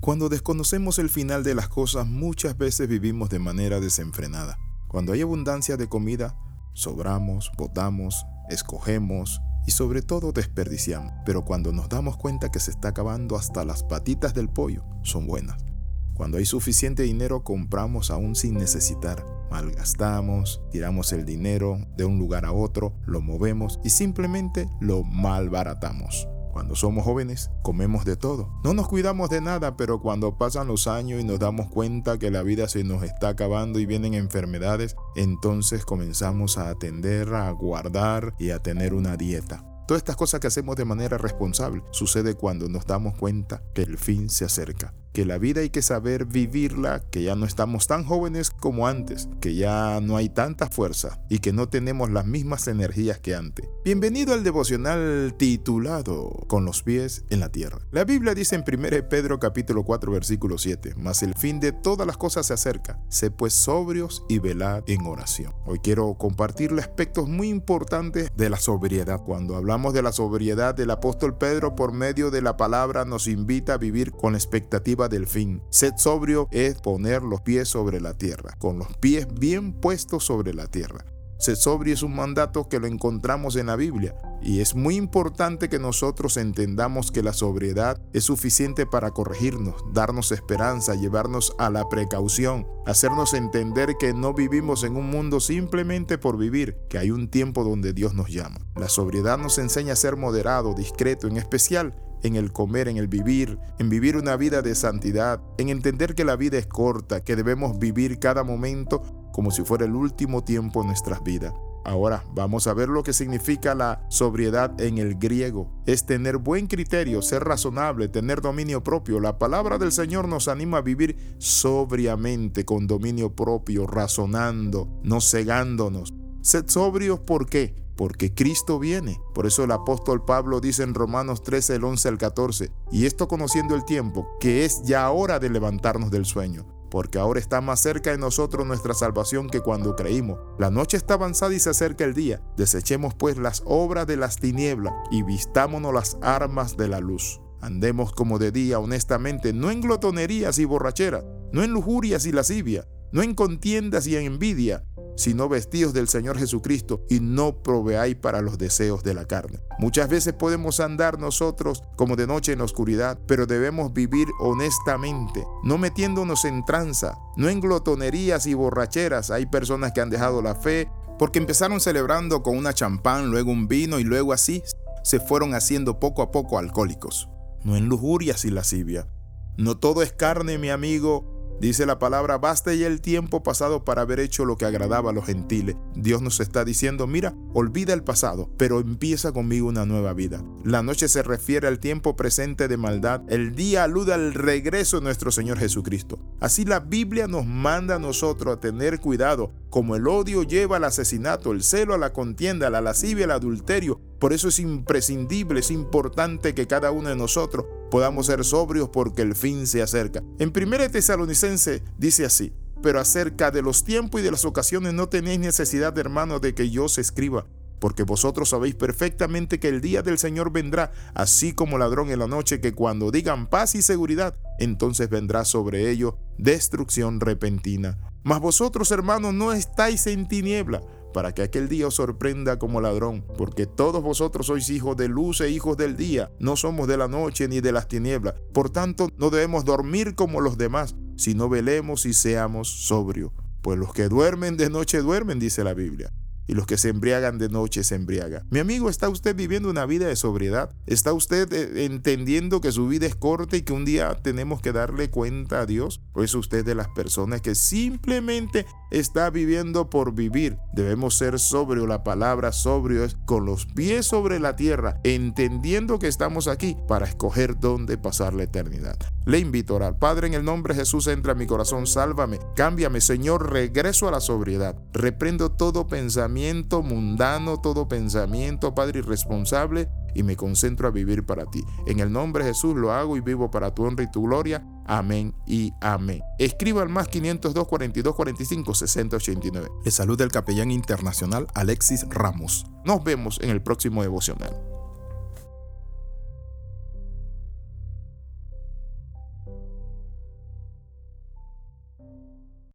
Cuando desconocemos el final de las cosas, muchas veces vivimos de manera desenfrenada. Cuando hay abundancia de comida, sobramos, botamos, escogemos y sobre todo desperdiciamos. Pero cuando nos damos cuenta que se está acabando hasta las patitas del pollo, son buenas. Cuando hay suficiente dinero, compramos aún sin necesitar. Malgastamos, tiramos el dinero de un lugar a otro, lo movemos y simplemente lo malbaratamos. Cuando somos jóvenes, comemos de todo. No nos cuidamos de nada, pero cuando pasan los años y nos damos cuenta que la vida se nos está acabando y vienen enfermedades, entonces comenzamos a atender, a guardar y a tener una dieta. Todas estas cosas que hacemos de manera responsable sucede cuando nos damos cuenta que el fin se acerca que la vida hay que saber vivirla, que ya no estamos tan jóvenes como antes, que ya no hay tanta fuerza y que no tenemos las mismas energías que antes. Bienvenido al devocional titulado Con los pies en la tierra. La Biblia dice en 1 Pedro capítulo 4 versículo 7, mas el fin de todas las cosas se acerca, sé pues sobrios y velad en oración. Hoy quiero compartirle aspectos muy importantes de la sobriedad. Cuando hablamos de la sobriedad, el apóstol Pedro por medio de la palabra nos invita a vivir con expectativa del fin. Sed sobrio es poner los pies sobre la tierra, con los pies bien puestos sobre la tierra. Sed sobrio es un mandato que lo encontramos en la Biblia y es muy importante que nosotros entendamos que la sobriedad es suficiente para corregirnos, darnos esperanza, llevarnos a la precaución, hacernos entender que no vivimos en un mundo simplemente por vivir, que hay un tiempo donde Dios nos llama. La sobriedad nos enseña a ser moderado, discreto, en especial en el comer, en el vivir, en vivir una vida de santidad, en entender que la vida es corta, que debemos vivir cada momento como si fuera el último tiempo en nuestras vidas. Ahora vamos a ver lo que significa la sobriedad en el griego. Es tener buen criterio, ser razonable, tener dominio propio. La palabra del Señor nos anima a vivir sobriamente, con dominio propio, razonando, no cegándonos. Sed sobrios, ¿por qué? Porque Cristo viene. Por eso el apóstol Pablo dice en Romanos 13, el 11 al 14, y esto conociendo el tiempo, que es ya hora de levantarnos del sueño, porque ahora está más cerca de nosotros nuestra salvación que cuando creímos. La noche está avanzada y se acerca el día. Desechemos pues las obras de las tinieblas y vistámonos las armas de la luz. Andemos como de día honestamente, no en glotonerías y borracheras, no en lujurias y lascivia, no en contiendas y en envidia, sino vestidos del Señor Jesucristo y no proveáis para los deseos de la carne. Muchas veces podemos andar nosotros como de noche en la oscuridad, pero debemos vivir honestamente, no metiéndonos en tranza, no en glotonerías y borracheras. Hay personas que han dejado la fe porque empezaron celebrando con una champán, luego un vino y luego así se fueron haciendo poco a poco alcohólicos. No en lujurias y lascivia. No todo es carne, mi amigo, Dice la palabra, basta ya el tiempo pasado para haber hecho lo que agradaba a los gentiles. Dios nos está diciendo, mira, olvida el pasado, pero empieza conmigo una nueva vida. La noche se refiere al tiempo presente de maldad, el día alude al regreso de nuestro Señor Jesucristo. Así la Biblia nos manda a nosotros a tener cuidado, como el odio lleva al asesinato, el celo a la contienda, la lascivia, al adulterio. Por eso es imprescindible, es importante que cada uno de nosotros podamos ser sobrios porque el fin se acerca. En 1 Tesalonicense dice así, pero acerca de los tiempos y de las ocasiones no tenéis necesidad, hermanos, de que yo os escriba, porque vosotros sabéis perfectamente que el día del Señor vendrá, así como ladrón en la noche, que cuando digan paz y seguridad, entonces vendrá sobre ellos destrucción repentina. Mas vosotros, hermanos, no estáis en tiniebla para que aquel día os sorprenda como ladrón, porque todos vosotros sois hijos de luz e hijos del día, no somos de la noche ni de las tinieblas. Por tanto, no debemos dormir como los demás, sino velemos y seamos sobrios. Pues los que duermen de noche duermen, dice la Biblia y los que se embriagan de noche se embriagan. Mi amigo, ¿está usted viviendo una vida de sobriedad? ¿Está usted eh, entendiendo que su vida es corta y que un día tenemos que darle cuenta a Dios? ¿O es usted de las personas que simplemente está viviendo por vivir? Debemos ser sobrio. La palabra sobrio es con los pies sobre la tierra, entendiendo que estamos aquí para escoger dónde pasar la eternidad. Le invito a orar. Padre, en el nombre de Jesús entra a mi corazón, sálvame, cámbiame, Señor, regreso a la sobriedad. Reprendo todo pensamiento mundano, todo pensamiento, Padre, irresponsable y me concentro a vivir para ti. En el nombre de Jesús lo hago y vivo para tu honra y tu gloria. Amén y amén. Escriba al más 502 42 45 60 89. Le saluda el capellán internacional Alexis Ramos. Nos vemos en el próximo devocional.